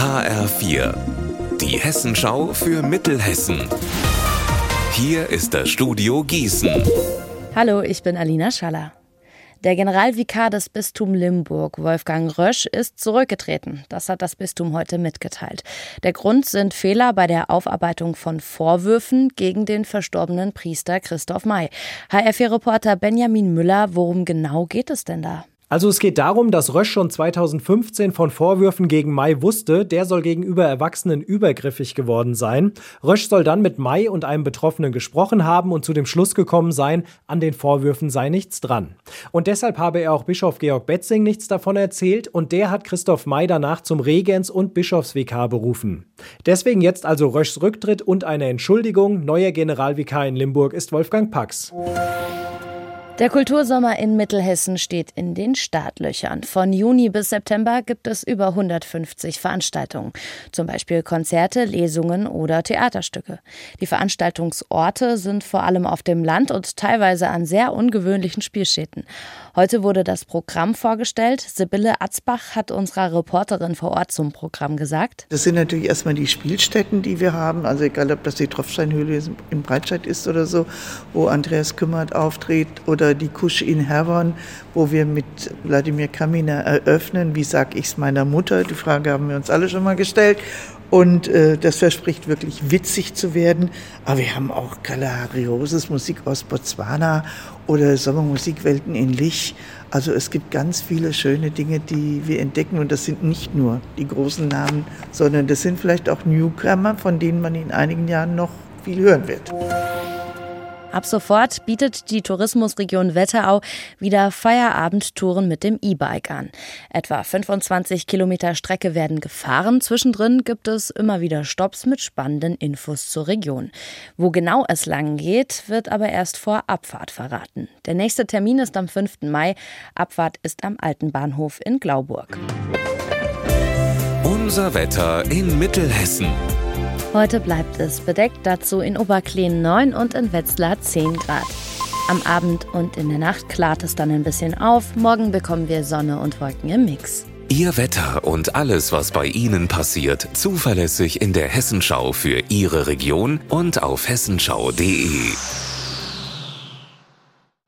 HR4, die Hessenschau für Mittelhessen. Hier ist das Studio Gießen. Hallo, ich bin Alina Schaller. Der Generalvikar des Bistums Limburg, Wolfgang Rösch, ist zurückgetreten. Das hat das Bistum heute mitgeteilt. Der Grund sind Fehler bei der Aufarbeitung von Vorwürfen gegen den verstorbenen Priester Christoph May. HR4-Reporter Benjamin Müller, worum genau geht es denn da? Also es geht darum, dass Rösch schon 2015 von Vorwürfen gegen Mai wusste, der soll gegenüber Erwachsenen übergriffig geworden sein. Rösch soll dann mit Mai und einem Betroffenen gesprochen haben und zu dem Schluss gekommen sein, an den Vorwürfen sei nichts dran. Und deshalb habe er auch Bischof Georg Betzing nichts davon erzählt und der hat Christoph May danach zum Regens- und Bischofsvikar berufen. Deswegen jetzt also Röschs Rücktritt und eine Entschuldigung. Neuer Generalvikar in Limburg ist Wolfgang Pax. Der Kultursommer in Mittelhessen steht in den Startlöchern. Von Juni bis September gibt es über 150 Veranstaltungen, zum Beispiel Konzerte, Lesungen oder Theaterstücke. Die Veranstaltungsorte sind vor allem auf dem Land und teilweise an sehr ungewöhnlichen Spielstätten. Heute wurde das Programm vorgestellt. Sibylle Atzbach hat unserer Reporterin vor Ort zum Programm gesagt. Das sind natürlich erstmal die Spielstätten, die wir haben. Also egal, ob das die Tropfsteinhöhle in Breitscheid ist oder so, wo Andreas Kümmert auftritt oder die Kusch in Herborn, wo wir mit Wladimir Kaminer eröffnen. Wie sag ich's meiner Mutter? Die Frage haben wir uns alle schon mal gestellt. Und äh, das verspricht wirklich witzig zu werden. Aber wir haben auch Kalaharioses Musik aus Botswana oder Sommermusikwelten in Lich. Also es gibt ganz viele schöne Dinge, die wir entdecken. Und das sind nicht nur die großen Namen, sondern das sind vielleicht auch Newcomer, von denen man in einigen Jahren noch viel hören wird. Ab sofort bietet die Tourismusregion Wetterau wieder Feierabendtouren mit dem E-Bike an. Etwa 25 Kilometer Strecke werden gefahren. Zwischendrin gibt es immer wieder Stops mit spannenden Infos zur Region. Wo genau es lang geht, wird aber erst vor Abfahrt verraten. Der nächste Termin ist am 5. Mai. Abfahrt ist am Alten Bahnhof in Glauburg. Unser Wetter in Mittelhessen. Heute bleibt es bedeckt, dazu in Oberkleen 9 und in Wetzlar 10 Grad. Am Abend und in der Nacht klart es dann ein bisschen auf. Morgen bekommen wir Sonne und Wolken im Mix. Ihr Wetter und alles, was bei Ihnen passiert, zuverlässig in der Hessenschau für Ihre Region und auf hessenschau.de.